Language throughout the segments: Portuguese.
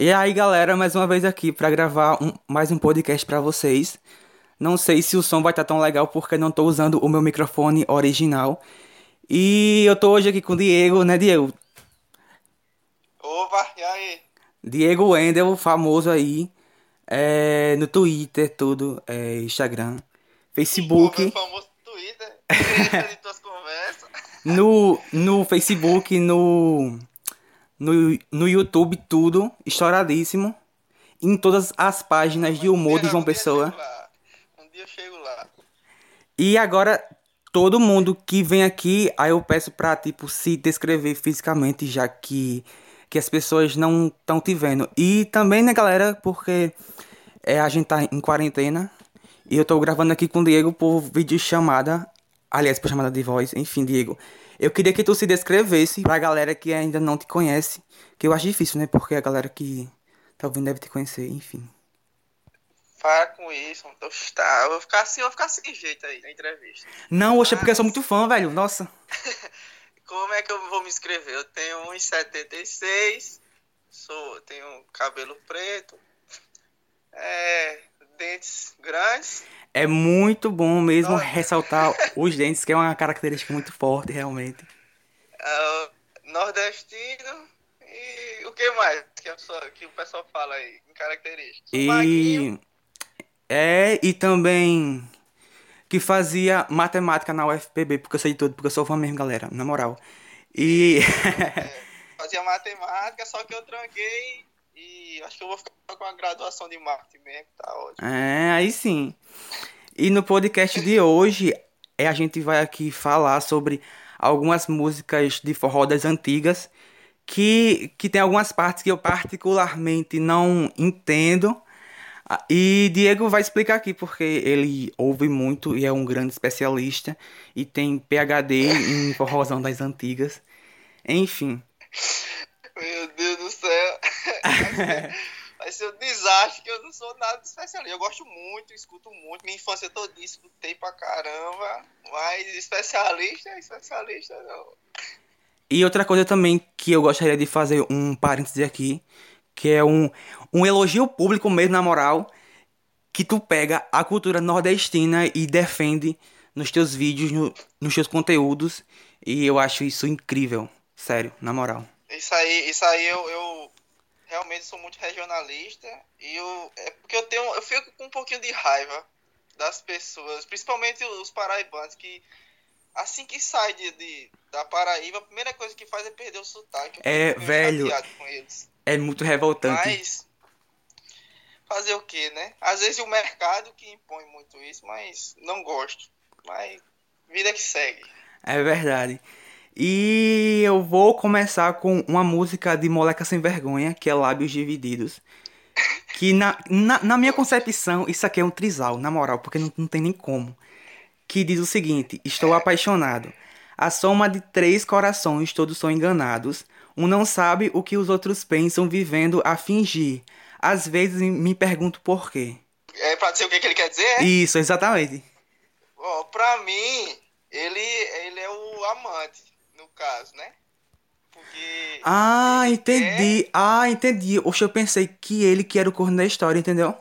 E aí, galera, mais uma vez aqui para gravar um, mais um podcast para vocês. Não sei se o som vai estar tá tão legal porque não tô usando o meu microfone original. E eu tô hoje aqui com o Diego, né, Diego? Opa, e aí? Diego Wendel, famoso aí, é, no Twitter, tudo, é, Instagram, Facebook. Sim, famoso Twitter, de tuas conversas. No, no Facebook, no no, no YouTube, tudo, estouradíssimo. Em todas as páginas de humor de João Pessoa. Um dia eu chego lá. E agora, todo mundo que vem aqui, aí eu peço pra, tipo, se descrever fisicamente, já que, que as pessoas não estão te vendo. E também, né, galera, porque é, a gente tá em quarentena. E eu tô gravando aqui com o Diego por vídeo chamada. Aliás, por chamada de voz. Enfim, Diego. Eu queria que tu se descrevesse pra galera que ainda não te conhece. Que eu acho difícil, né? Porque a galera que tá ouvindo deve te conhecer, enfim. Para com isso, tá, eu vou ficar assim, eu vou ficar sem jeito aí na entrevista. Não, oxe, é porque eu sou muito fã, velho. Nossa. Como é que eu vou me inscrever? Eu tenho 1,76, sou, tenho cabelo preto, é, dentes grandes. É muito bom mesmo ressaltar os dentes, que é uma característica muito forte, realmente. Uh, nordestino e o que mais que, pessoa, que o pessoal fala aí, em características? E... É, e também que fazia matemática na UFPB, porque eu sei tudo, porque eu sou fã mesmo, galera, na moral. E... é, fazia matemática, só que eu tranquei e acho que eu vou ficar com a graduação de marketing mesmo, tá ótimo. É, aí sim. E no podcast de hoje, é, a gente vai aqui falar sobre algumas músicas de forró das antigas, que, que tem algumas partes que eu particularmente não entendo. Ah, e Diego vai explicar aqui porque ele ouve muito e é um grande especialista e tem PhD em forrozão das antigas. Enfim. Meu Deus do céu. vai ser um desastre, que eu não sou nada especialista. Eu gosto muito, escuto muito. Minha infância toda escutei pra caramba. Mas especialista, especialista não. E outra coisa também que eu gostaria de fazer um parêntese aqui, que é um, um elogio público mesmo, na moral, que tu pega a cultura nordestina e defende nos teus vídeos, no, nos teus conteúdos. E eu acho isso incrível. Sério, na moral. Isso aí, isso aí eu, eu realmente sou muito regionalista e eu é porque eu tenho eu fico com um pouquinho de raiva das pessoas, principalmente os paraibanos que assim que sai de, de da Paraíba, a primeira coisa que faz é perder o sotaque. É, velho. É muito revoltante. Mas fazer o que, né? Às vezes o mercado que impõe muito isso, mas não gosto. Mas vida que segue. É verdade. E eu vou começar com uma música de Moleca Sem Vergonha, que é Lábios Divididos. Que na, na, na minha concepção, isso aqui é um trisal, na moral, porque não, não tem nem como. Que diz o seguinte: Estou apaixonado. A soma de três corações, todos são enganados. Um não sabe o que os outros pensam, vivendo a fingir. Às vezes me pergunto por quê. É pra dizer o que, que ele quer dizer? Isso, exatamente. Bom, pra mim, ele, ele é o amante no caso, né? Porque. Ah, entendi. Quer... Ah, entendi. Oxe, eu pensei que ele que era o corno da história, entendeu?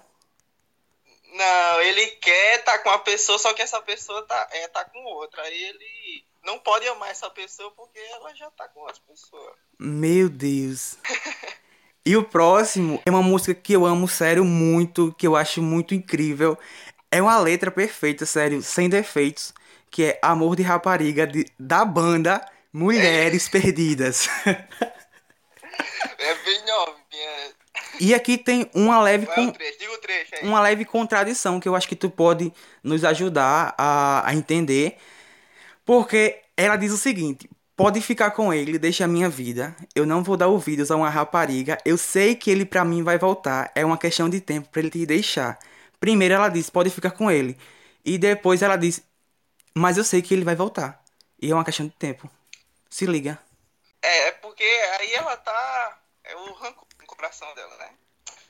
Não, ele quer estar tá com uma pessoa, só que essa pessoa tá, é, tá com outra. Aí ele não pode amar essa pessoa porque ela já tá com outra pessoa. Meu Deus. e o próximo é uma música que eu amo, sério, muito, que eu acho muito incrível. É uma letra perfeita, sério, sem defeitos, que é Amor de Rapariga, de, da banda Mulheres Perdidas. É bem novinha. E aqui tem uma leve é uma leve contradição que eu acho que tu pode nos ajudar a, a entender. Porque ela diz o seguinte: Pode ficar com ele, deixa a minha vida. Eu não vou dar ouvidos a uma rapariga. Eu sei que ele para mim vai voltar. É uma questão de tempo para ele te deixar. Primeiro ela diz: Pode ficar com ele. E depois ela diz: Mas eu sei que ele vai voltar. E é uma questão de tempo. Se liga. É, é porque aí ela tá. É o rancor no coração dela, né?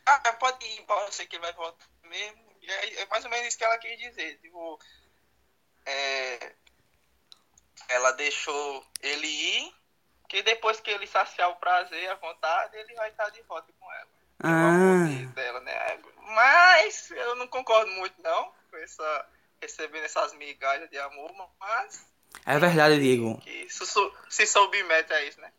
Ah, pode ir embora, eu sei que ele vai voltar mesmo. E é, é mais ou menos isso que ela quis dizer. Tipo, é, ela deixou ele ir, que depois que ele saciar o prazer, a vontade, ele vai estar de volta com ela. Ah. dela, né? Mas eu não concordo muito não com essa recebendo essas migalhas de amor, mas É verdade, Diego. que se, su- se submete a isso, né?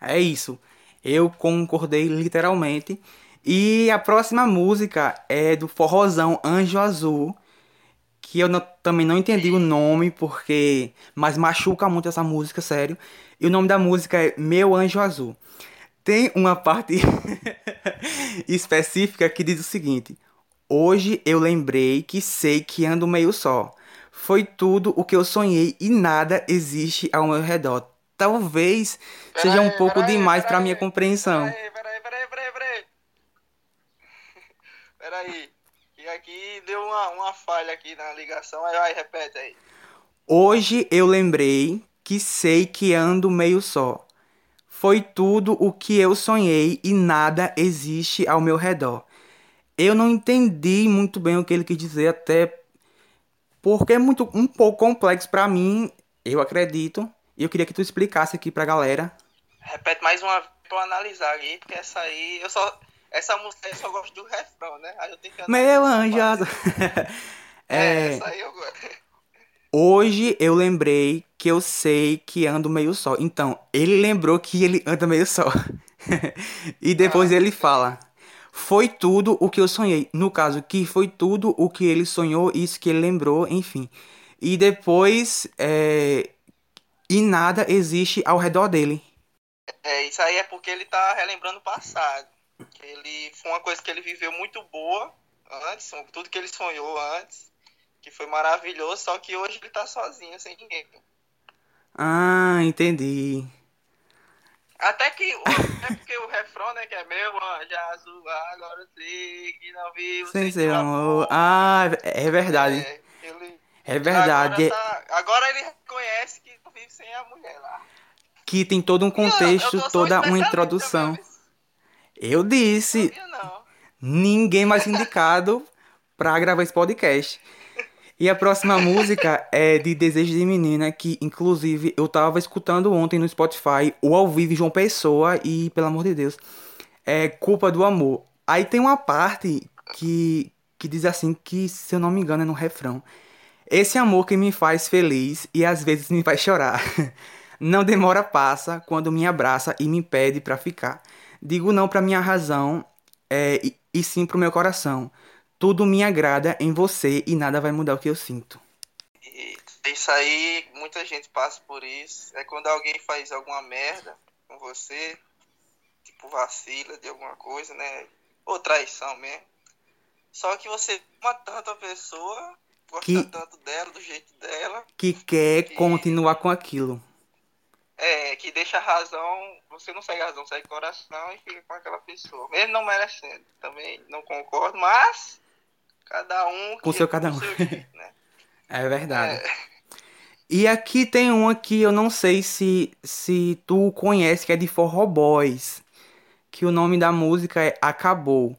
É isso. Eu concordei literalmente. E a próxima música é do forrozão Anjo Azul, que eu não- também não entendi o nome porque mas machuca muito essa música, sério. E o nome da música é Meu Anjo Azul. Tem uma parte específica que diz o seguinte: Hoje eu lembrei que sei que ando meio só. Foi tudo o que eu sonhei e nada existe ao meu redor. Talvez seja um Peraí, pouco demais para minha compreensão. Peraí, peraí, peraí, peraí, peraí. Peraí. Que aqui deu uma, uma falha aqui na ligação. Aí vai, repete aí. Hoje eu lembrei que sei que ando meio só. Foi tudo o que eu sonhei e nada existe ao meu redor. Eu não entendi muito bem o que ele quis dizer, até porque é muito um pouco complexo pra mim, eu acredito. E eu queria que tu explicasse aqui pra galera. Repete mais uma vez pra eu analisar aqui, porque essa aí, eu só. Essa música eu só gosto do refrão, né? Aí eu tenho que Meu anjo. é, É, essa aí eu gosto. Hoje eu lembrei que eu sei que ando meio só. Então, ele lembrou que ele anda meio só. e depois Ah, ele fala: Foi tudo o que eu sonhei. No caso, que foi tudo o que ele sonhou, isso que ele lembrou, enfim. E depois, é, e nada existe ao redor dele. É, isso aí é porque ele tá relembrando o passado. Que ele foi uma coisa que ele viveu muito boa antes, tudo que ele sonhou antes, que foi maravilhoso, só que hoje ele tá sozinho, sem ninguém. Ah, entendi. Até que o, é porque o refrão, né, que é meu anjo azul, agora sei que não vivo Sem teu amor. Ah, é verdade. É, ele, É verdade. Agora, tá- agora ele reconhece que não vive sem a mulher lá. Que tem todo um E eu- eu contexto, toda uma introdução. também, Eu disse, Sabia não. ninguém mais indicado pra gravar esse podcast. E a próxima música é de Desejo de Menina, que inclusive eu tava escutando ontem no Spotify, o ao vivo João Pessoa, e pelo amor de Deus, é Culpa do Amor. Aí tem uma parte que, que diz assim, que se eu não me engano é no refrão. Esse amor que me faz feliz e às vezes me faz chorar. Não demora passa quando me abraça e me pede pra ficar. Digo não pra minha razão é, e, e sim pro meu coração. Tudo me agrada em você e nada vai mudar o que eu sinto. Isso aí, muita gente passa por isso. É quando alguém faz alguma merda com você, tipo vacila de alguma coisa, né? Ou traição mesmo. Só que você ama tanto a pessoa, gosta Que- tanto dela, do jeito dela, Que quer continuar com aquilo. é, que deixa a razão, você não segue a razão, segue o coração e fica com aquela pessoa. Mesmo não merecendo. Também não concordo, mas cada um Com seu cada um. seu jeito, né? É verdade. É, E aqui tem uma que eu não sei se, se tu conhece, que é de Forró Boys. Que o nome da música é Acabou.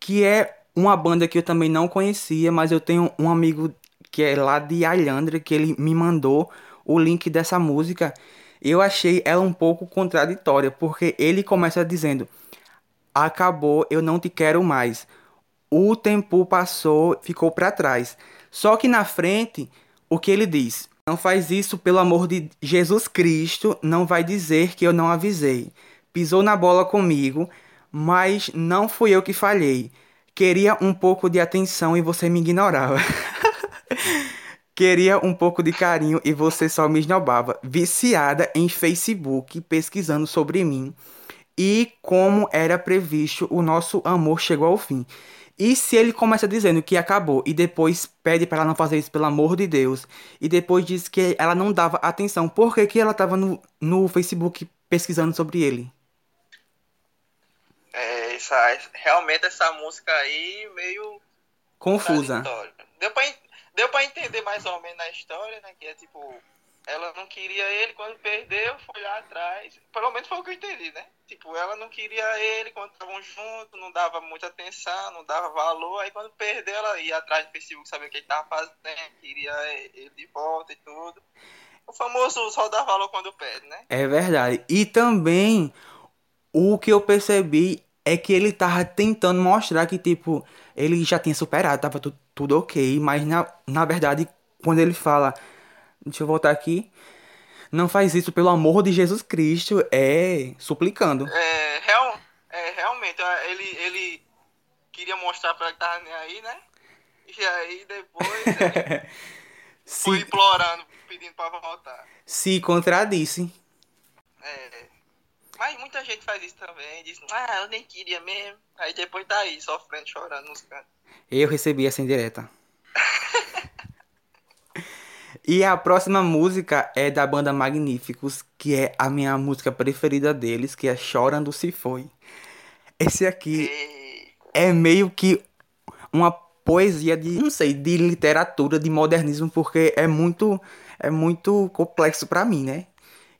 Que é uma banda que eu também não conhecia, mas eu tenho um amigo que é lá de Alhandra, que ele me mandou o link dessa música. Eu achei ela um pouco contraditória, porque ele começa dizendo: Acabou, eu não te quero mais. O tempo passou, ficou pra trás. Só que na frente, o que ele diz? Não faz isso pelo amor de Jesus Cristo, não vai dizer que eu não avisei. Pisou na bola comigo, mas não fui eu que falhei. Queria um pouco de atenção e você me ignorava. Queria um pouco de carinho e você só me esnobava. Viciada em Facebook, pesquisando sobre mim e como era previsto, o nosso amor chegou ao fim. E se ele começa dizendo que acabou e depois pede para ela não fazer isso, pelo amor de Deus, e depois diz que ela não dava atenção, por que, que ela estava no, no Facebook pesquisando sobre ele? É, essa, realmente essa música aí meio Confusa. Deu pra, en- deu pra entender mais ou menos a história, né? Que é tipo, ela não queria ele, quando perdeu, foi lá atrás. Pelo menos foi o que eu entendi, né? Tipo, ela não queria ele quando estavam juntos, não dava muita atenção, não dava valor. Aí quando perdeu, ela ia atrás do Facebook, saber o que ele tava fazendo, queria ele de volta e tudo. O famoso só dá valor quando perde, né? É verdade. E também o que eu percebi é que ele tava tentando mostrar que, tipo, ele já tinha superado, tava tu, tudo ok, mas na, na verdade, quando ele fala. Deixa eu voltar aqui. Não faz isso pelo amor de Jesus Cristo, é suplicando. É, real, é realmente, é, ele, ele queria mostrar pra ele que tava nem aí, né? E aí depois ele foi Se, implorando, pedindo pra voltar. se contradisse. É. Mas muita gente faz isso também, diz, ah, eu nem queria mesmo. Aí depois tá aí, sofrendo, chorando nos cantos. Eu recebi essa indireta. E a próxima música é da banda Magníficos, que é a minha música preferida deles, que é Chorando Se Foi. Esse aqui é meio que uma poesia de, não sei, de literatura, de modernismo, porque é muito, é muito complexo pra mim, né?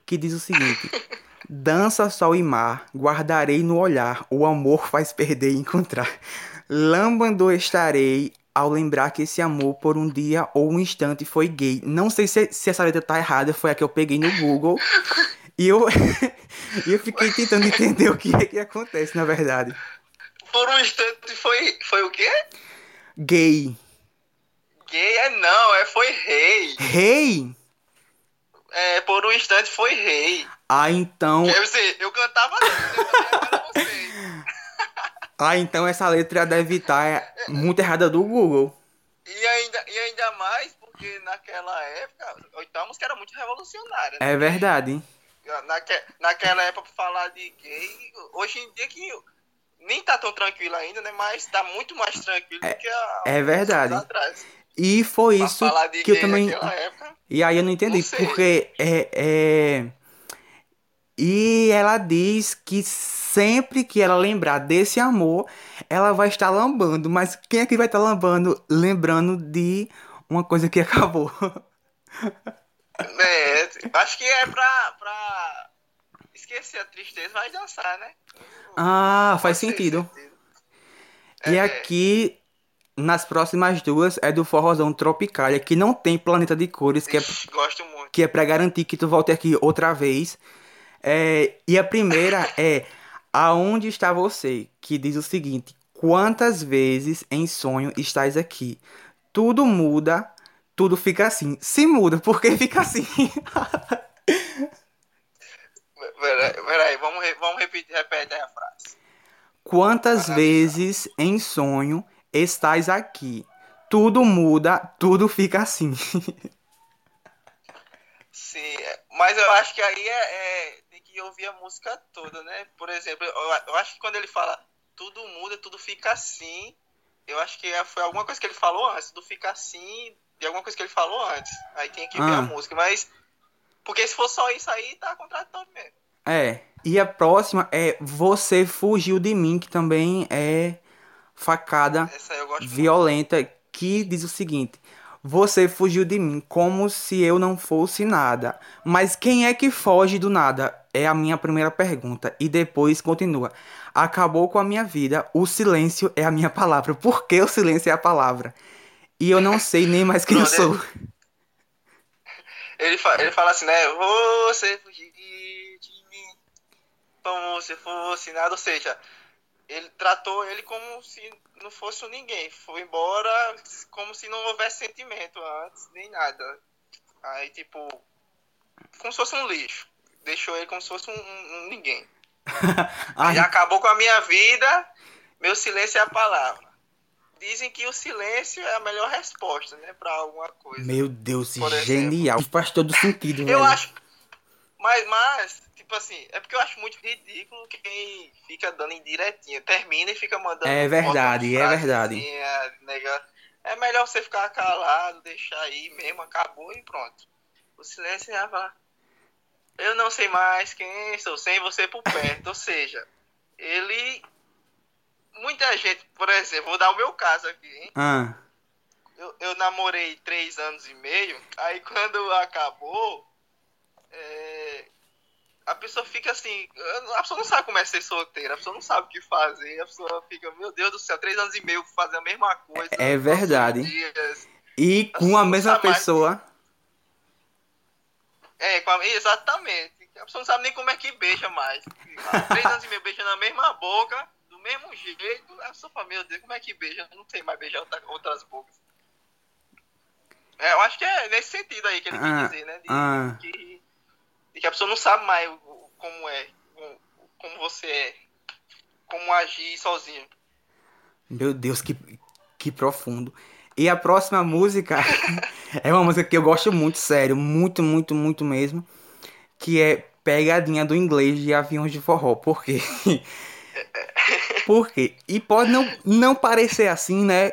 Que diz o seguinte: Dança, sol e mar, guardarei no olhar, o amor faz perder e encontrar. Lambando estarei ao lembrar que esse amor por um dia ou um instante foi gay. Não sei se, se essa letra tá errada, foi a que eu peguei no Google. E eu, e eu fiquei tentando entender o que é que acontece, na verdade. Por um instante foi, foi o quê? Gay. Gay? É não, é foi rei. Rei? É, por um instante foi rei. Ah, então. Quer dizer, eu cantava eu cantava sei. Ah, então essa letra deve estar muito errada do Google. E ainda, e ainda mais porque naquela época, então a música era muito revolucionária. né? É verdade. hein? Naque, naquela época, pra falar de gay, hoje em dia que nem tá tão tranquilo ainda, né? Mas tá muito mais tranquilo do que há é verdade. atrás. E foi Pra isso que eu também. época. E aí eu não entendi, Não porque é, é. E ela diz que sempre que ela lembrar desse amor, ela vai estar lambando. Mas quem é que vai estar lambando? Lembrando de uma coisa que acabou. É, acho que é pra, pra esquecer a tristeza, vai dançar, né? Ah, faz sentido. sentido. E É. aqui, nas próximas duas, é do Forrozão Tropicália, que não tem planeta de cores, que é Ixi, Gosto muito. que é pra garantir que tu volte aqui outra vez. É, e a primeira é Aonde está você? Que diz o seguinte: Quantas vezes em sonho estás aqui? Tudo muda, tudo fica assim. Se muda, por que fica assim? Peraí, peraí, vamos, vamos repetir, repete aí a frase. Quantas vezes em sonho estás aqui? Tudo muda, tudo fica assim. Sim, é, mas eu acho que aí é, é- que ouvir a música toda, né? Por exemplo, eu, acho que quando ele fala tudo muda, tudo fica assim, eu acho que é- foi alguma coisa que ele falou antes, tudo fica assim, de alguma coisa que ele falou antes. Aí tem que ver Ah. a música, mas porque se for só isso aí, tá contraditório mesmo. É. E a próxima é Você Fugiu de Mim, que também é facada gosto muito. violenta que diz o seguinte: Você fugiu de mim como se eu não fosse nada. Mas quem é que foge do nada? É a minha primeira pergunta. E depois continua: Acabou com a minha vida. O silêncio é a minha palavra. Por que o silêncio é a palavra? E eu não sei nem mais quem eu sou. Ele, fa- ele fala assim, né? Você fugir de mim como se fosse nada. Ou seja, ele tratou ele como se não fosse ninguém. Foi embora como se não houvesse sentimento antes, nem nada. Aí, tipo, como se fosse um lixo. Deixou ele como se fosse um, um- ninguém. Ai, Já acabou com a minha vida, meu silêncio é a palavra. Dizem que o silêncio é a melhor resposta, né, pra alguma coisa. meu Deus, Por exemplo. genial. Faz todo sentido, Eu velho. acho. Mas, mas, tipo assim, é porque eu acho muito ridículo quem fica dando indiretinha. Termina e fica mandando. É verdade, é verdade. nega. É melhor você ficar calado, deixar aí mesmo, acabou e pronto. O silêncio já vai. Eu não sei mais quem sou, sem você por perto. Ou seja, ele. Muita gente, por exemplo, vou dar o meu caso aqui, hein? Ah, eu, eu namorei três anos e meio, aí quando acabou, é, a pessoa fica assim, a pessoa não sabe como é ser solteira, a pessoa não sabe o que fazer, a pessoa fica, meu Deus do céu, três anos e meio fazer a mesma coisa. É verdade. dias. e com a mesma sabe mais. É, exatamente. A pessoa não sabe nem como é que beija mais. Três anos e meio beijando a mesma boca, do mesmo jeito, a pessoa fala, meu Deus, como é que beija? Eu não sei mais beijar outra- outras bocas. É, eu acho que é nesse sentido aí que ele Ah, quer dizer, né? De, ah. que, de que a pessoa não sabe mais o- o- como é, o- como você é, como agir sozinho. Meu Deus, que, que profundo. E a próxima música é uma música que eu gosto muito, sério, muito, muito, muito mesmo, que é Pegadinha do Inglês de Aviões de Forró. Por quê? Por quê? E pode não, não parecer assim, né?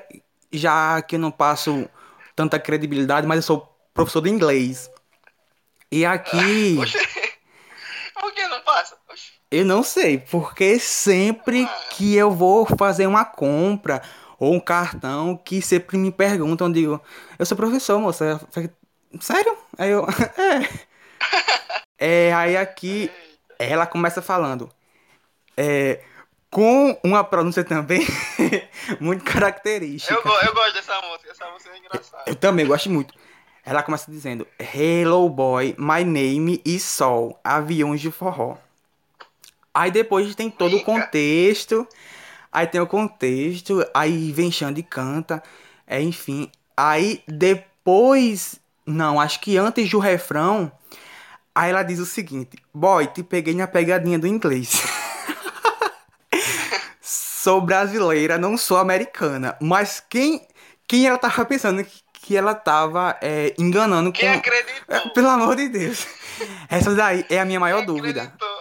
Já que eu não passo tanta credibilidade, mas eu sou professor de inglês. E aqui, por que não passa? Eu não sei, porque sempre que eu vou fazer uma compra ou um cartão, que sempre me perguntam, eu digo, eu sou professor, moça. Eu falei, Sério? Aí eu, é. É, aí aqui ela começa falando, é, com uma pronúncia também muito característica. eu, eu gosto dessa música, essa música é engraçada. Eu também gosto muito. Ela começa dizendo: Hello boy, my name is Sol, aviões de forró. Aí depois tem todo o Mica. contexto. Aí tem o contexto, aí vem Xande e canta, é, enfim. Aí depois, não, acho que antes do refrão, aí ela diz o seguinte: Boy, te peguei na pegadinha do inglês. sou brasileira, não sou americana. Mas quem, quem ela tava pensando que, que ela tava é, enganando Quem com. acreditou? É, Pelo amor de Deus. Essa daí é a minha maior Quem dúvida. acreditou?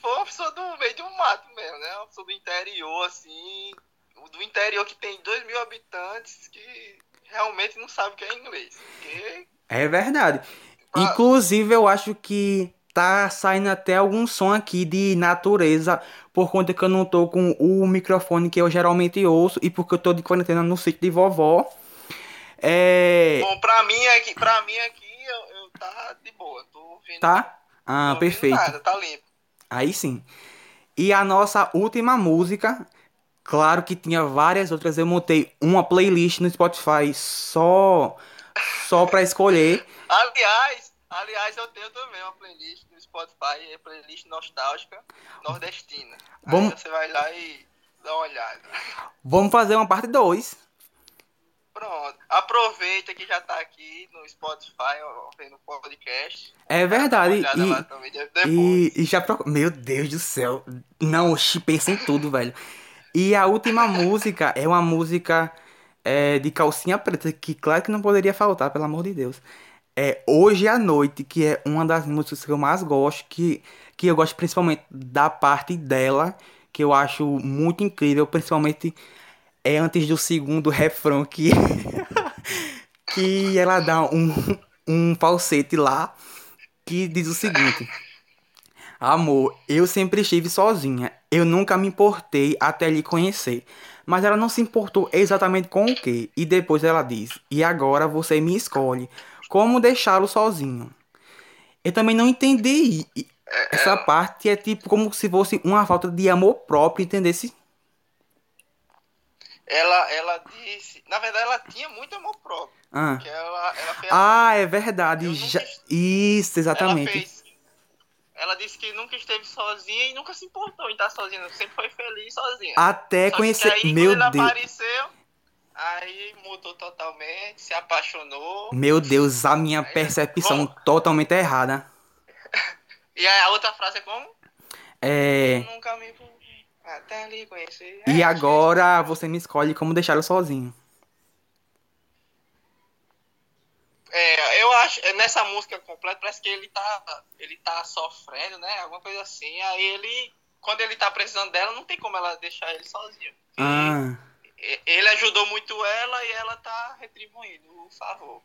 For uma pessoa do meio de um mato mesmo, né? Uma pessoa do interior, assim. Do interior que tem 2 mil habitantes que realmente não sabe o que é inglês. Porque É verdade. Inclusive, eu acho que tá saindo até algum som aqui de natureza, por conta que eu não tô com o microfone que eu geralmente ouço e porque eu tô de quarentena no sítio de vovó. É. Bom, pra mim aqui, pra mim aqui eu, eu tá de boa. Tô ouvindo. Tá? Ah, perfeito. Nada, tá limpo. Aí sim. E a nossa última música, claro que tinha várias outras, eu montei uma playlist no Spotify só só para escolher. Aliás, aliás, eu tenho também uma playlist no Spotify, é playlist nostálgica nordestina. Vamos- Aí você vai lá e dá uma olhada. Vamos fazer uma parte 2. Pronto. Aproveita que já tá aqui no Spotify, ó, vendo o podcast. É verdade. E, também depois. E, e já procura. Meu Deus do céu. Não, pensa em tudo, velho. E a última música é uma música é, de calcinha preta, que claro que não poderia faltar, pelo amor de Deus. É Hoje à Noite, que é uma das músicas que eu mais gosto, que, que eu gosto principalmente da parte dela, que eu acho muito incrível, principalmente é antes do segundo refrão que, que ela dá um, um falsete lá que diz o seguinte: Amor, eu sempre estive sozinha. Eu nunca me importei até lhe conhecer. Mas ela não se importou exatamente com o que. E depois ela diz: E agora você me escolhe. Como deixá-lo sozinho? Eu também não entendi. E- Essa parte é tipo como se fosse uma falta de amor próprio, entendesse? Ela, ela disse. Na verdade, ela tinha muito amor próprio. Ah, ela, ela fez. ah é verdade. Eu Já... est- Isso, ela exatamente. fez. Ela disse que nunca esteve sozinha e nunca se importou em estar sozinha. Sempre foi feliz sozinha. Até Só conhecer. aí, Meu Deus. apareceu, aí mudou totalmente, se apaixonou. Meu Deus, a minha percepção totalmente errada. E aí a outra frase é como? É. Nunca me até lhe conhecer. E É, agora você me escolhe como deixá-lo sozinho. É, eu acho, é, nessa música completa, parece que ele tá, ele tá sofrendo, né? Alguma coisa assim. Aí ele, quando ele tá precisando dela, não tem como ela deixar ele sozinho. Ah. Ele ajudou muito ela e ela tá retribuindo o favor.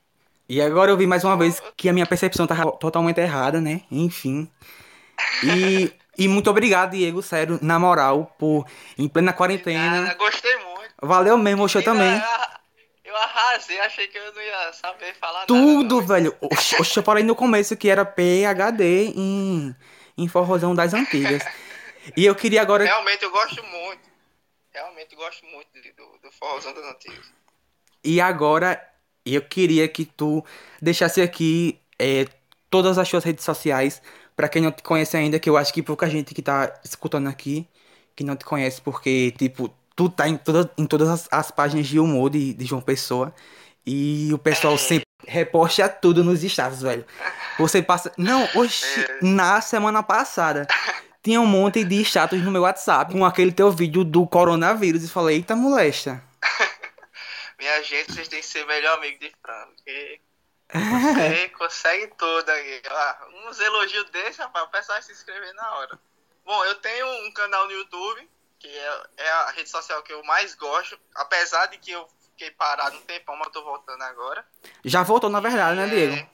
E agora eu vi mais uma vez que a minha percepção tá totalmente errada, né? Enfim. E, e muito obrigado, Diego, sério, na moral, por em plena quarentena. gostei muito. Valeu mesmo, eu Menina, também. Eu, eu arrasei, achei que eu não ia saber falar Tudo, nada. velho. Oxe, oxe, eu falei no começo que era PHD em, em forrozão das antigas. E eu queria agora. Realmente eu gosto muito. Realmente gosto muito do, do forrozão das antigas. E agora eu queria que tu deixasse aqui é, todas as suas redes sociais, Pra quem não te conhece ainda, que eu acho que pouca gente que tá escutando aqui, que não te conhece, porque, tipo, tu tá em, toda, em todas as, as páginas de humor de, de João Pessoa. E o pessoal sempre reposta tudo nos estados, velho. Você passa. Não, oxi, na semana passada. Tinha um monte de status no meu WhatsApp com aquele teu vídeo do coronavírus. E falei, eita molesta. Minha gente, vocês têm que ser melhor amigo de Fran. Porque você consegue tudo aí. Ah, uns elogios desses, rapaz, o pessoal vai se inscrever na hora. Bom, eu tenho um canal no YouTube, que é, é a rede social que eu mais gosto. Apesar de que eu fiquei parado um tempão, mas eu tô voltando agora. Já voltou, na verdade, né, Diego? É,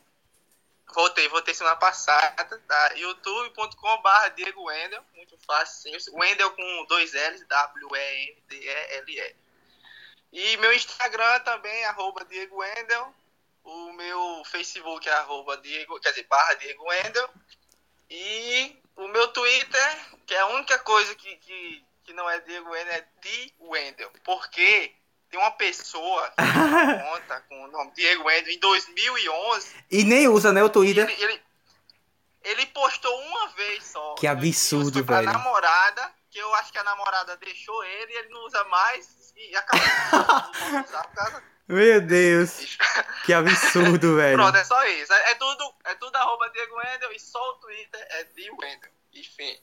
Voltei, voltei semana passada, tá? youtube.com.br Diego Wendel, muito fácil. Wendel com dois L's, W-E-N-D-E-L-E. E meu Instagram também, arroba Diego Wendel. O meu Facebook é arroba Diego, quer dizer, barra Diego Wendel. E o meu Twitter, que é a única coisa que, que, que não é Diego Wendel, é D Wendel. Porque tem uma pessoa que tem conta com o nome Diego Wendel em 2011 E nem usa, né, o Twitter. ele, ele, ele postou uma vez só. Que absurdo, velho. namorada, que eu acho que a namorada deixou ele e ele não usa mais e acabou. Pode usar por causa Meu Deus, que absurdo, velho. Pronto, é só isso. É, é tudo, é tudo arroba Diego Wendel e só o Twitter é de Wendel. Enfim.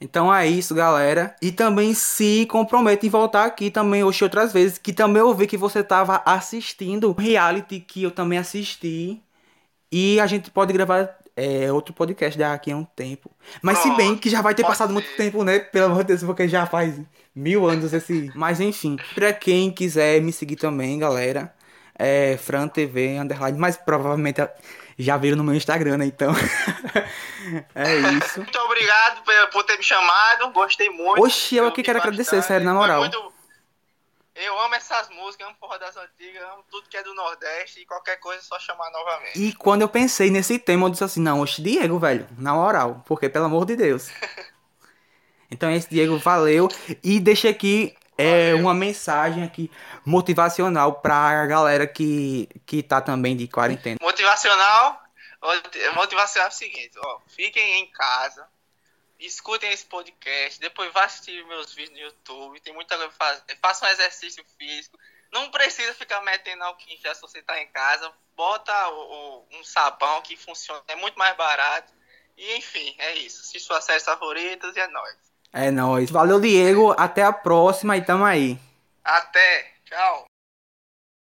Então é isso, galera. E também se compromete em voltar aqui também hoje outras vezes. Que também eu vi que você tava assistindo reality que eu também assisti. E a gente pode gravar é, outro podcast daqui a um tempo. Mas se bem que já vai ter passado ser. muito tempo, né? Pelo amor de Deus, porque já faz mil anos esse. Mas enfim, pra quem quiser me seguir também, galera. É Fran TV Underline, mas provavelmente já viram no meu Instagram, né? Então. é isso. Muito obrigado por, ter me chamado. Gostei muito. Oxi, eu que vi quero agradecer, bastante. sério, na Foi moral. muito- Eu amo essas músicas, amo Porra das Antigas, amo tudo que é do Nordeste e qualquer coisa é só chamar novamente. E quando eu pensei nesse tema, eu disse assim, não, oxe, Diego, velho, na moral, porque pelo amor de Deus. Então esse Diego, valeu. E deixa aqui é, uma mensagem aqui motivacional pra galera que, que tá também de quarentena. Motivacional, motivacional é o seguinte, ó, fiquem em casa, escutem esse podcast, depois vá assistir meus vídeos no YouTube, tem muita coisa pra fazer, faça um exercício físico, não precisa ficar metendo álcool em gel se você tá em casa, bota o- o- um sabão que funciona, é muito mais barato, e enfim, é isso, se suas séries favoritas e é nóis. É nóis. Valeu, Diego. Até a próxima e tamo aí. Até, tchau.